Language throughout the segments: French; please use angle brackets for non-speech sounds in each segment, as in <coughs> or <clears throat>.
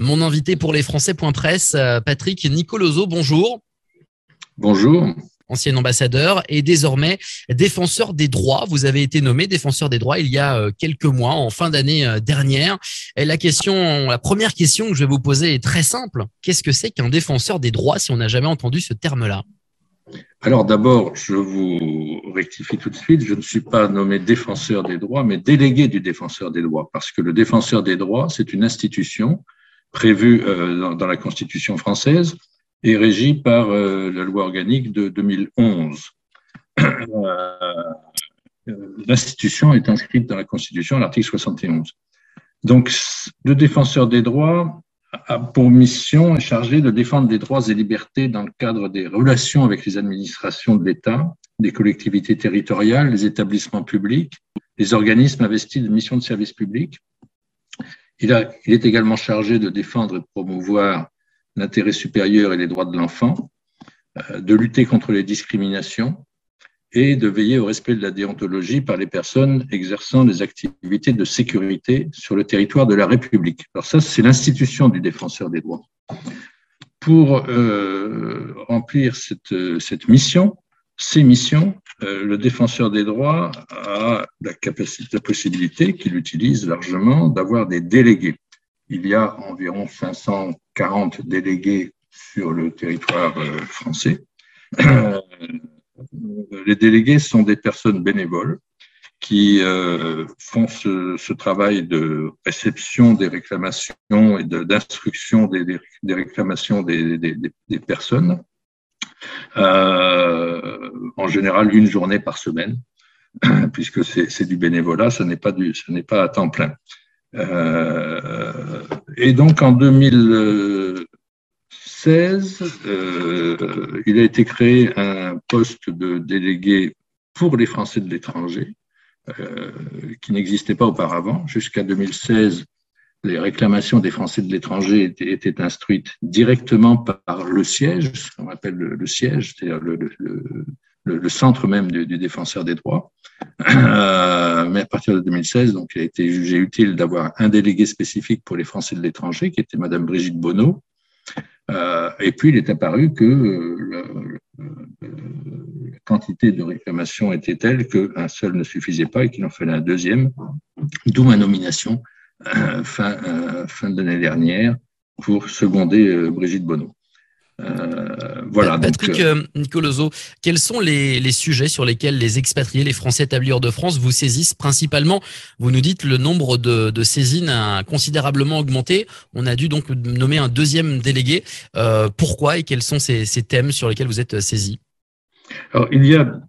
Mon invité pour les Français.press, Patrick Nicoloso, bonjour. Bonjour ancien ambassadeur et désormais défenseur des droits. Vous avez été nommé défenseur des droits il y a quelques mois, en fin d'année dernière. Et la question, la première question que je vais vous poser est très simple. Qu'est-ce que c'est qu'un défenseur des droits si on n'a jamais entendu ce terme-là? Alors d'abord, je vous rectifie tout de suite, je ne suis pas nommé défenseur des droits, mais délégué du défenseur des droits, parce que le défenseur des droits, c'est une institution prévue euh, dans la Constitution française et régie par euh, la loi organique de 2011. <clears throat> Euh, l'institution est inscrite dans la Constitution à l'article 71. Donc, le défenseur des droits a pour mission et chargé de défendre les droits et libertés dans le cadre des relations avec les administrations de l'État, des collectivités territoriales, les établissements publics, les organismes investis de missions de service public. Il, a, il est également chargé de défendre et de promouvoir l'intérêt supérieur et les droits de l'enfant, euh, de lutter contre les discriminations, et de veiller au respect de la déontologie par les personnes exerçant des activités de sécurité sur le territoire de la République. Alors ça, c'est l'institution du défenseur des droits. Pour euh, remplir cette, cette, mission, ces missions, euh, le défenseur des droits a la capacité, la possibilité qu'il utilise largement d'avoir des délégués. Il y a environ 540 délégués sur le territoire euh, français. les délégués sont des personnes bénévoles qui euh, font ce, travail de réception des réclamations et d'instruction des, réclamations des, personnes, euh, en général une journée par semaine, <clears throat> puisque c'est du bénévolat, ce n'est pas, à temps plein. Euh, et donc en 2000, 16, euh, il a été créé un poste de délégué pour les Français de l'étranger, euh, qui n'existait pas auparavant. Jusqu'à 2016, les réclamations des Français de l'étranger étaient, instruites directement par le siège, ce qu'on appelle le, siège, c'est-à-dire le, centre même du, défenseur des droits. Euh, mais à partir de 2016, donc, il a été jugé utile d'avoir un délégué spécifique pour les Français de l'étranger, qui était Madame Brigitte Bonneau, euh, et puis, il est apparu que euh, la quantité de réclamations était telle qu'un seul ne suffisait pas et qu'il en fallait un deuxième, d'où ma nomination fin, fin de l'année dernière pour seconder Brigitte Bonneau. Euh, voilà. Patrick euh, Nicoloso, quels sont les, sujets sur lesquels les expatriés, les Français établis hors de France, vous saisissent principalement? Vous nous dites le nombre de, saisines a considérablement augmenté. On a dû donc nommer un deuxième délégué. Euh, pourquoi et quels sont ces, thèmes sur lesquels vous êtes saisis? Alors, il y a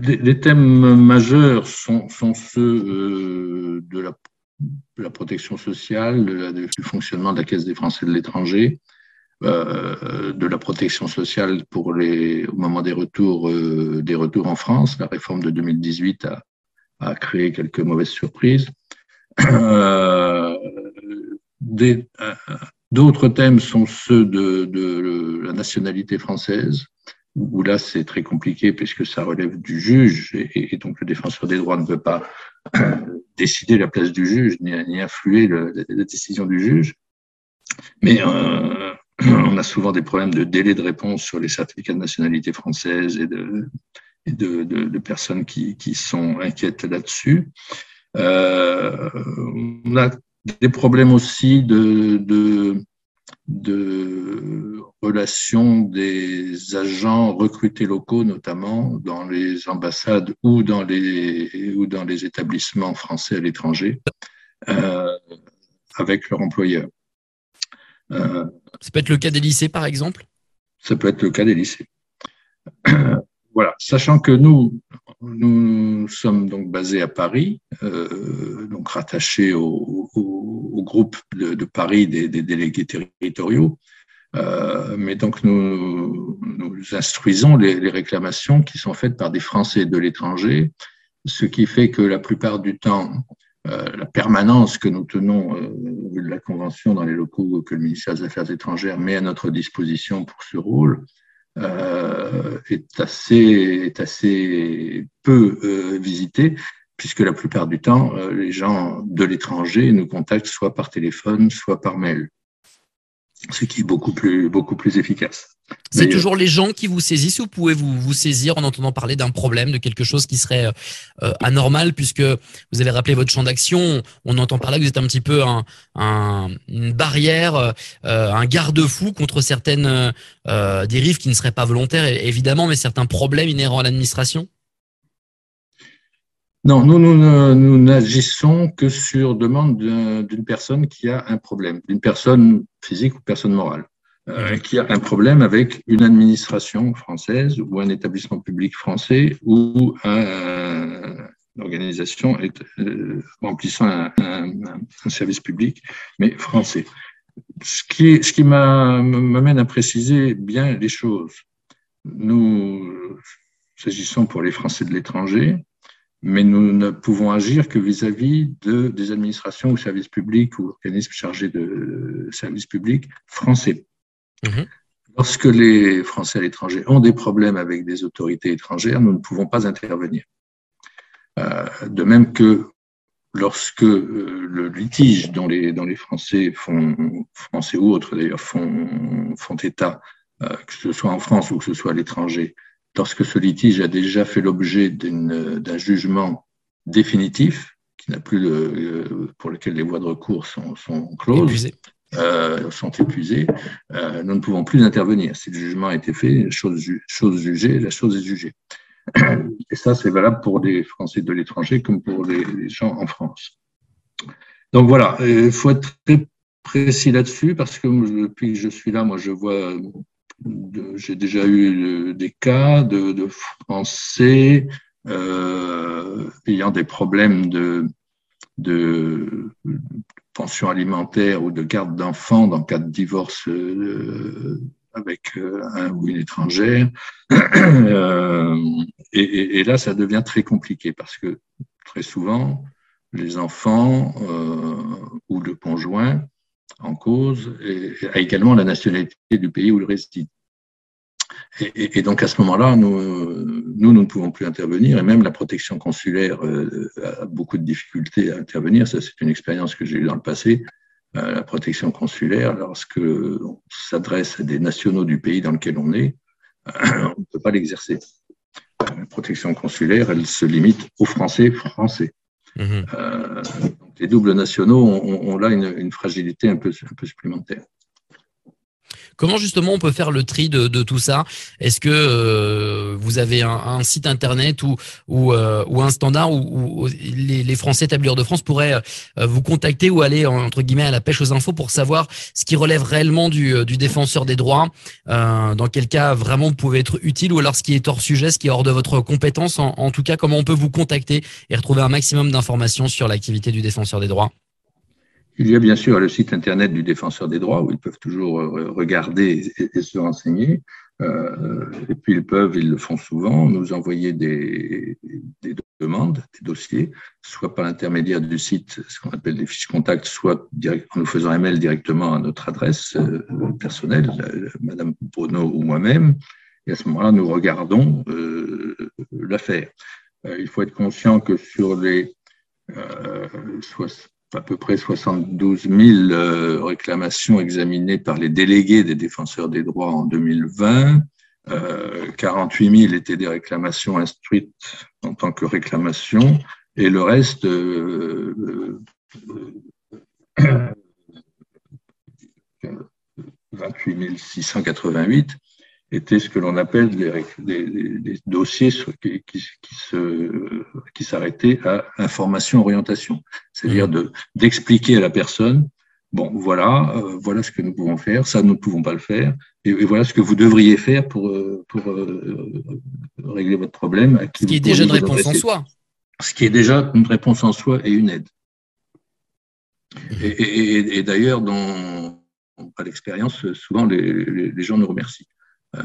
des, thèmes majeurs sont, ceux de la, protection sociale, du fonctionnement de la Caisse des Français de l'étranger, euh, de la protection sociale pour les, au moment des retours, euh, des retours en France. La réforme de 2018 a, créé quelques mauvaises surprises. Euh, d'autres thèmes sont ceux de, de, la nationalité française, où là c'est très compliqué puisque ça relève du juge et, donc le défenseur des droits ne peut pas décider la place du juge ni, influer la décision du juge. Mais euh, on a souvent des problèmes de délai de réponse sur les certificats de nationalité française et de, personnes qui, sont inquiètes là-dessus. Euh, on a des problèmes aussi de, de, relations des agents recrutés locaux, notamment dans les ambassades ou dans les, ou dans les établissements français à l'étranger, euh, avec leur employeur. Euh, ça peut être le cas des lycées, par exemple? Ça peut être le cas des lycées. <clears throat> voilà, sachant que nous, nous sommes donc basés à Paris, euh, donc rattachés au, groupe de, Paris des, délégués territoriaux. Euh, mais donc nous, instruisons les, réclamations qui sont faites par des Français de l'étranger, ce qui fait que la plupart du temps, euh, la permanence que nous tenons, de la Convention, dans les locaux que le ministère des Affaires étrangères met à notre disposition pour ce rôle, euh, est, assez, est assez peu euh, visité, puisque la plupart du temps, les gens de l'étranger nous contactent soit par téléphone, soit par mail. Ce qui est beaucoup plus, beaucoup plus efficace. C'est toujours les gens qui vous saisissent ou pouvez-vous vous saisir en entendant parler d'un problème, de quelque chose qui serait euh, anormal, puisque vous avez rappelé votre champ d'action. On entend par là que vous êtes un petit peu un, un, une barrière, euh, un garde-fou contre certaines euh, dérives qui ne seraient pas volontaires, évidemment, mais certains problèmes inhérents à l'administration? Non, nous, nous, n'agissons que sur demande d'une personne qui a un problème, d'une personne physique ou personne morale, euh, qui a un problème avec une administration française ou un établissement public français ou une organisation euh, remplissant un, service public, mais français. Ce qui, ce qui m'amène à préciser bien les choses. Nous s'agissons pour les Français de l'étranger, mais nous ne pouvons agir que vis-à-vis de, des administrations ou services publics ou organismes chargés de services publics français. Mhm. Lorsque les Français à l'étranger ont des problèmes avec des autorités étrangères, nous ne pouvons pas intervenir. Euh, de même que lorsque euh, le litige dont les, dont les Français font, Français ou autres d'ailleurs, font, font état, euh, que ce soit en France ou que ce soit à l'étranger, lorsque ce litige a déjà fait l'objet d'un jugement définitif, qui n'a plus le, pour lequel les voies de recours sont, sont closes, euh, sont épuisées, euh, nous ne pouvons plus intervenir. Si le jugement a été fait, chose, jugée, la chose est jugée. <clears throat> Et ça, c'est valable pour les Français de l'étranger comme pour les, gens en France. Donc voilà, il faut être très précis là-dessus parce que depuis que je suis là, moi, je vois j'ai déjà eu des cas de, Français euh, ayant des problèmes de, pension alimentaire ou de garde d'enfants dans cas de divorce euh, avec euh, un ou une étrangère. <clears throat> Euh, et, là, ça devient très compliqué parce que très souvent, les enfants ou le conjoint en cause a également la nationalité du pays où il réside. Et, et, donc à ce moment-là, nous, nous, nous ne pouvons plus intervenir, et même la protection consulaire euh, a beaucoup de difficultés à intervenir. Ça, c'est une expérience que j'ai eue dans le passé. Euh, la protection consulaire, lorsque on s'adresse à des nationaux du pays dans lequel on est, <clears throat> on ne peut pas l'exercer. La protection consulaire, elle se limite aux Français français. Mmh. Euh, les doubles nationaux ont, ont là une, une, fragilité un peu, un peu supplémentaire. Comment justement on peut faire le tri de, tout ça? Est-ce que euh, vous avez un, site internet ou, euh, un standard où, les, Français établis de France pourraient euh, vous contacter ou aller entre guillemets à la pêche aux infos pour savoir ce qui relève réellement du, défenseur des droits? Dans quel cas vraiment vous pouvez être utile ou alors ce qui est hors sujet, ce qui est hors de votre compétence? En, en tout cas, comment on peut vous contacter et retrouver un maximum d'informations sur l'activité du défenseur des droits? Il y a bien sûr le site internet du défenseur des droits où ils peuvent toujours euh, regarder et, se renseigner. Euh, et puis ils peuvent, ils le font souvent, nous envoyer des, des demandes, des dossiers, soit par l'intermédiaire du site, ce qu'on appelle des fiches contacts, soit en nous faisant un mail directement à notre adresse euh, personnelle, euh, Madame Bono ou moi-même. Et à ce moment-là, nous regardons euh, l'affaire. il faut être conscient que sur les soit à peu près 72 000 euh, réclamations examinées par les délégués des défenseurs des droits en 2020. Euh, 48 000 étaient des réclamations instruites en tant que réclamations et le reste, euh, 28 688 étaient ce que l'on appelle des, des, dossiers qui, qui, qui, se, qui s'arrêtaient à information orientation, c'est-à-dire mmh. de d'expliquer à la personne bon voilà euh, voilà ce que nous pouvons faire, ça nous ne pouvons pas le faire, et, voilà ce que vous devriez faire pour euh, pour euh, régler votre problème. À qui ce qui est déjà une réponse en soi. Ce qui est déjà une réponse en soi et une aide. Mmh. Et, et, et d'ailleurs, dans l'expérience, souvent les, les, les gens nous remercient. Euh,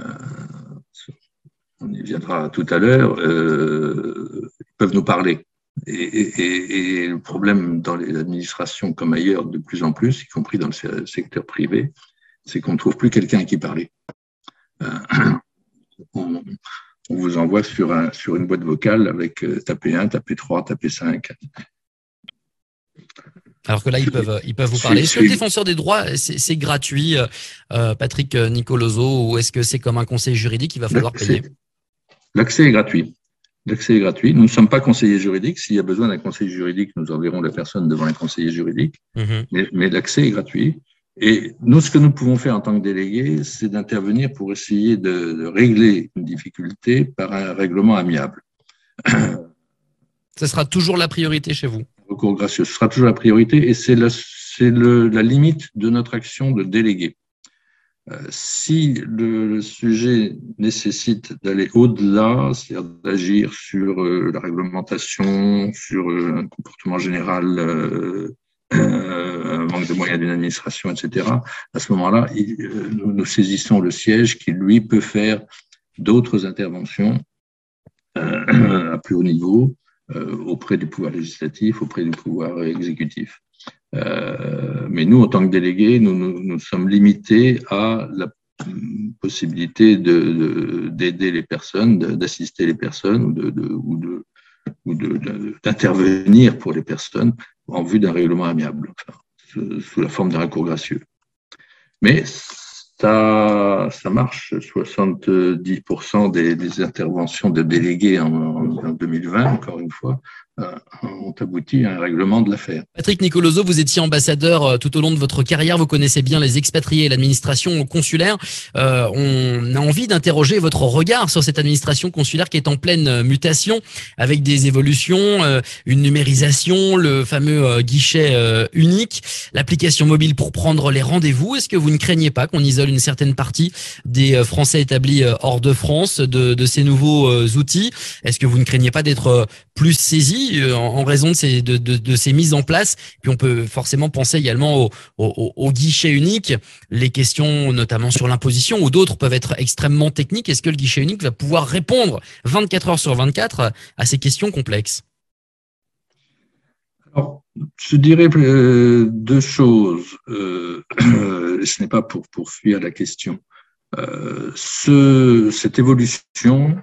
on y viendra tout à l'heure, euh, peuvent nous parler. Et, le problème dans les administrations comme ailleurs de plus en plus, y compris dans le secteur privé, c'est qu'on ne trouve plus quelqu'un qui parle. Euh, <clears throat> on, vous envoie sur, un, sur une boîte vocale avec tapez 1, tapez 3, tapez 5. Alors que là, ils peuvent, ils peuvent vous parler. Est-ce que le défenseur des droits, c'est gratuit, euh, Patrick Nicoloso, ou est-ce que c'est comme un conseil juridique qu'il va falloir payer? L'accès est gratuit. L'accès est gratuit. Nous ne sommes pas conseillers juridiques. S'il y a besoin d'un conseiller juridique, nous enverrons la personne devant un conseiller juridique. Mm-hmm. Mais, l'accès est gratuit. Et nous, ce que nous pouvons faire en tant que délégués, c'est d'intervenir pour essayer de, régler une difficulté par un règlement amiable. Ce sera toujours la priorité chez vous? Ce sera toujours la priorité et c'est la, limite de notre action de délégué. Euh, si le, sujet nécessite d'aller au-delà, c'est-à-dire d'agir sur euh, la réglementation, sur euh, un comportement général, un manque de moyens d'une administration, etc., à ce moment-là, nous, saisissons le siège qui, lui, peut faire d'autres interventions à plus haut niveau auprès du pouvoir législatif, auprès du pouvoir exécutif. Euh, mais nous, en tant que délégués, nous, nous, sommes limités à la possibilité d'aider les personnes, d'assister les personnes ou de, ou d'intervenir pour les personnes en vue d'un règlement amiable, sous la forme d'un recours gracieux. Mais ça, ça marche. 70% des, des, interventions de délégués en, en 2020, encore une fois, ont abouti à un règlement de l'affaire. Patrick Nicoloso, vous étiez ambassadeur euh, tout au long de votre carrière, vous connaissez bien les expatriés et l'administration consulaire. Euh, on a envie d'interroger votre regard sur cette administration consulaire qui est en pleine mutation, avec des évolutions, une numérisation, le fameux guichet unique, l'application mobile pour prendre les rendez-vous. Est-ce que vous ne craignez pas qu'on isole une certaine partie des Français établis hors de France de, de ces nouveaux outils? Est-ce que vous ne craignez pas d'être plus saisi euh, en, raison de ces, de, ces mises en place. Puis on peut forcément penser également au, guichet unique. Les questions, notamment sur l'imposition ou d'autres, peuvent être extrêmement techniques. Est-ce que le guichet unique va pouvoir répondre 24 heures sur 24 à ces questions complexes? Alors, je dirais euh, deux choses. Euh, <clears throat> ce n'est pas pour, pour fuir la question. ce, cette évolution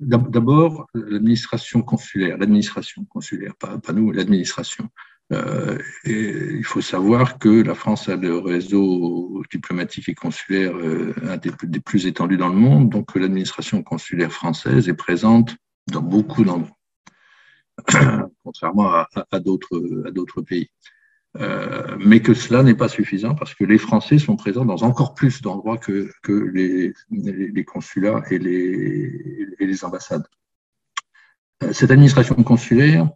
D'abord, l'administration consulaire, l'administration consulaire, pas, nous, l'administration. Euh, il faut savoir que la France a le réseau diplomatique et consulaire euh, un des, plus étendus dans le monde, donc l'administration consulaire française est présente dans beaucoup d'endroits, <clears throat> contrairement à d'autres pays. Euh, mais que cela n'est pas suffisant parce que les Français sont présents dans encore plus d'endroits que, que les, les, consulats et les, et les ambassades. Euh, cette administration consulaire,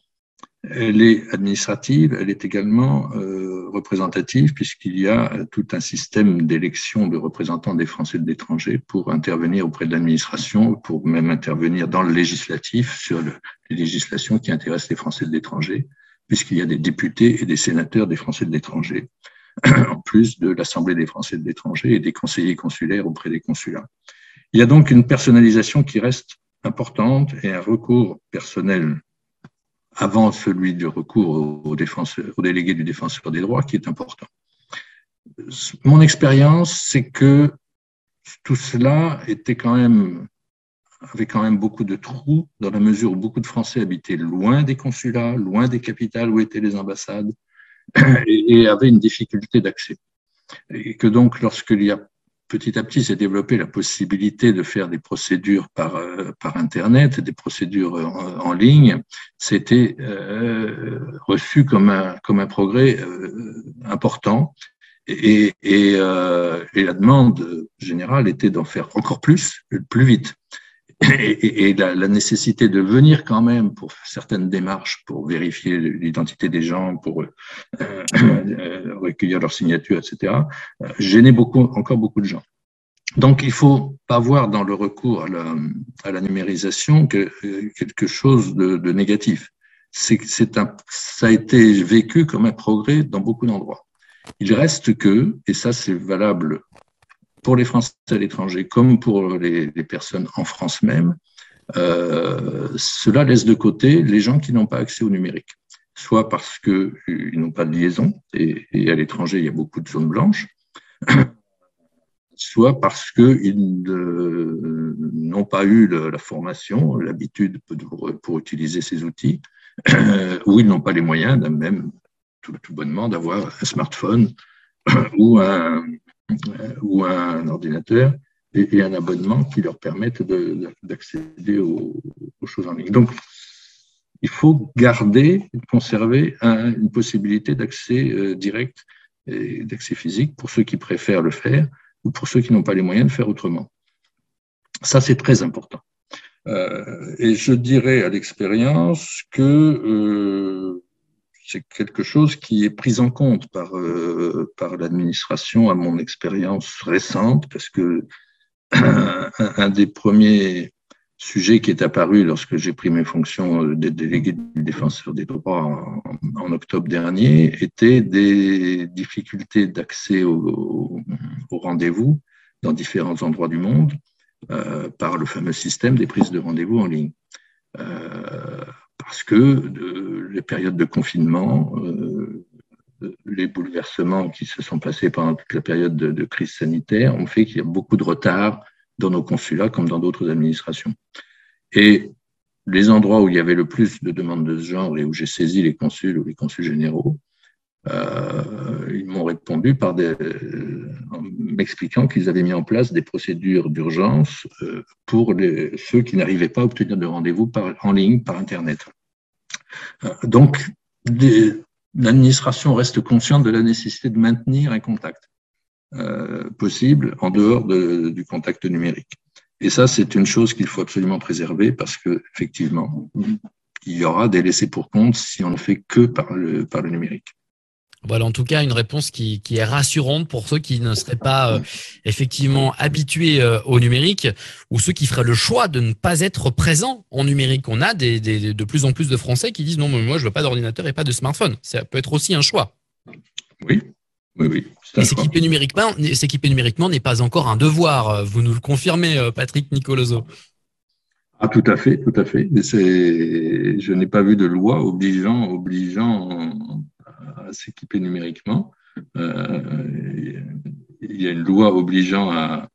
elle est administrative, elle est également euh, représentative puisqu'il y a tout un système d'élection de représentants des Français de l'étranger pour intervenir auprès de l'administration, pour même intervenir dans le législatif sur le, les législations qui intéressent les Français de l'étranger puisqu'il y a des députés et des sénateurs des Français de l'étranger, <clears throat> en plus de l'Assemblée des Français de l'étranger et des conseillers consulaires auprès des consulats. Il y a donc une personnalisation qui reste importante et un recours personnel avant celui du recours aux, défenseurs, aux délégués du défenseur des droits qui est important. Mon expérience, c'est que tout cela était quand même avait quand même beaucoup de trous dans la mesure où beaucoup de Français habitaient loin des consulats, loin des capitales où étaient les ambassades <clears throat> et, avaient une difficulté d'accès. Et que donc, lorsqu'il y a petit à petit s'est développé la possibilité de faire des procédures par, euh, par Internet, des procédures en, ligne, c'était euh, reçu comme un, comme un progrès euh, important. Et, et, et, la demande générale était d'en faire encore plus, plus vite et, la, nécessité de venir quand même pour certaines démarches, pour vérifier l'identité des gens, pour euh, euh, recueillir leurs signatures, etc., euh, gênait beaucoup, encore beaucoup de gens. Donc, il faut pas voir dans le recours à la, numérisation que, quelque chose de, de négatif. C'est un, ça a été vécu comme un progrès dans beaucoup d'endroits. Il reste que, et ça c'est valable pour les Français à l'étranger comme pour les, personnes en France même, euh, cela laisse de côté les gens qui n'ont pas accès au numérique, soit parce qu'ils n'ont pas de liaison, et, à l'étranger, il y a beaucoup de zones blanches, <coughs> soit parce qu'ils n'ont pas eu la formation, l'habitude pour, utiliser ces outils, <coughs> ou ils n'ont pas les moyens, même tout, bonnement d'avoir un smartphone <coughs> ou un, ou un ordinateur et, un abonnement qui leur permette d'accéder aux, choses en ligne. Donc, il faut garder, conserver une possibilité d'accès euh, direct et d'accès physique pour ceux qui préfèrent le faire ou pour ceux qui n'ont pas les moyens de faire autrement. Ça, c'est très important. Euh, et je dirais à l'expérience que euh, c'est quelque chose qui est pris en compte par, euh, par l'administration à mon expérience récente, parce que <clears throat> un, des premiers sujets qui est apparu lorsque j'ai pris mes fonctions de délégué du défenseur des droits en, octobre dernier était des difficultés d'accès au, rendez-vous dans différents endroits du monde euh, par le fameux système des prises de rendez-vous en ligne. Euh, parce que les périodes de confinement, euh, les bouleversements qui se sont passés pendant toute la période de, de crise sanitaire ont fait qu'il y a beaucoup de retard dans nos consulats comme dans d'autres administrations. Et les endroits où il y avait le plus de demandes de ce genre et où j'ai saisi les consuls ou les consuls généraux, ils m'ont répondu par des, en m'expliquant qu'ils avaient mis en place des procédures d'urgence euh, pour les, ceux qui n'arrivaient pas à obtenir de rendez-vous en ligne par Internet. Euh, donc, l'administration reste consciente de la nécessité de maintenir un contact possible en dehors de, du contact numérique. Et ça, c'est une chose qu'il faut absolument préserver parce que, effectivement, il y aura des laissés pour compte si on ne fait que par le, par le numérique. Voilà, en tout cas, une réponse qui, qui est rassurante pour ceux qui ne seraient pas euh, effectivement habitués euh, au numérique ou ceux qui feraient le choix de ne pas être présents en numérique. On a des, des, de plus en plus de Français qui disent non, mais moi, je veux pas d'ordinateur et pas de smartphone. Ça peut être aussi un choix. Oui, oui, oui. Et s'équiper numériquement, s'équiper numériquement n'est pas encore un devoir. Vous nous le confirmez, euh, Patrick Nicoloso. Ah, tout à fait, tout à fait. Je n'ai pas vu de loi obligeant, obligeant à s'équiper numériquement. Euh, il y a une loi obligeant à,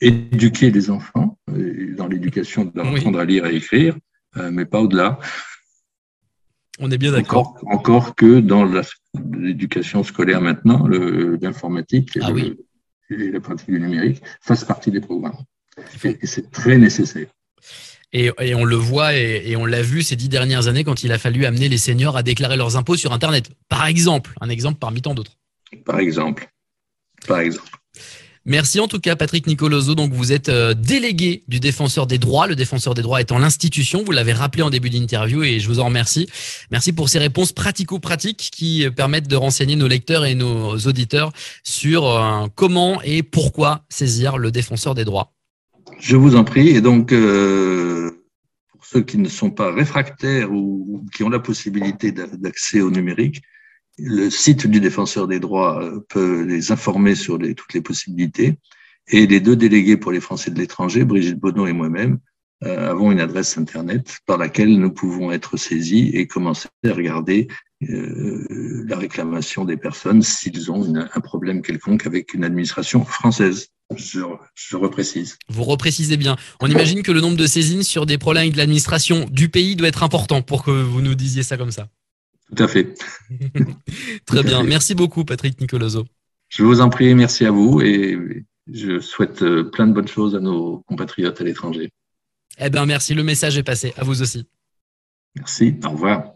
éduquer les enfants, dans l'éducation, d'apprendre à lire et écrire, euh, mais pas au-delà. On est bien d'accord. Encore, que dans l'éducation scolaire maintenant, l'informatique ah et, la pratique du numérique fassent partie des programmes. Et c'est très nécessaire. Et, on le voit et, on l'a vu ces dix dernières années quand il a fallu amener les seniors à déclarer leurs impôts sur Internet. Par exemple, un exemple parmi tant d'autres. Par exemple. Par exemple. Merci en tout cas Patrick Nicoloso. Donc vous êtes euh, délégué du défenseur des droits. Le défenseur des droits étant l'institution, vous l'avez rappelé en début d'interview et je vous en remercie. Merci pour ces réponses pratico-pratiques qui permettent de renseigner nos lecteurs et nos auditeurs sur euh, comment et pourquoi saisir le défenseur des droits. Je vous en prie. Et donc, euh, pour ceux qui ne sont pas réfractaires ou, qui ont la possibilité d'accès au numérique, le site du défenseur des droits euh, peut les informer sur toutes les possibilités. Et les deux délégués pour les Français de l'étranger, Brigitte Bonneau et moi-même, avons une adresse Internet par laquelle nous pouvons être saisis et commencer à regarder euh, la réclamation des personnes s'ils ont une, un problème quelconque avec une administration française. Je, je, reprécise. Vous reprécisez bien. On imagine que le nombre de saisines sur des problèmes de l'administration du pays doit être important pour que vous nous disiez ça comme ça. Tout à fait. <laughs> Très bien. Merci beaucoup, Patrick Nicoloso. Je vous en prie, merci à vous et je souhaite euh, plein de bonnes choses à nos compatriotes à l'étranger. Eh bien, merci. Le message est passé. À vous aussi. Merci. Au revoir.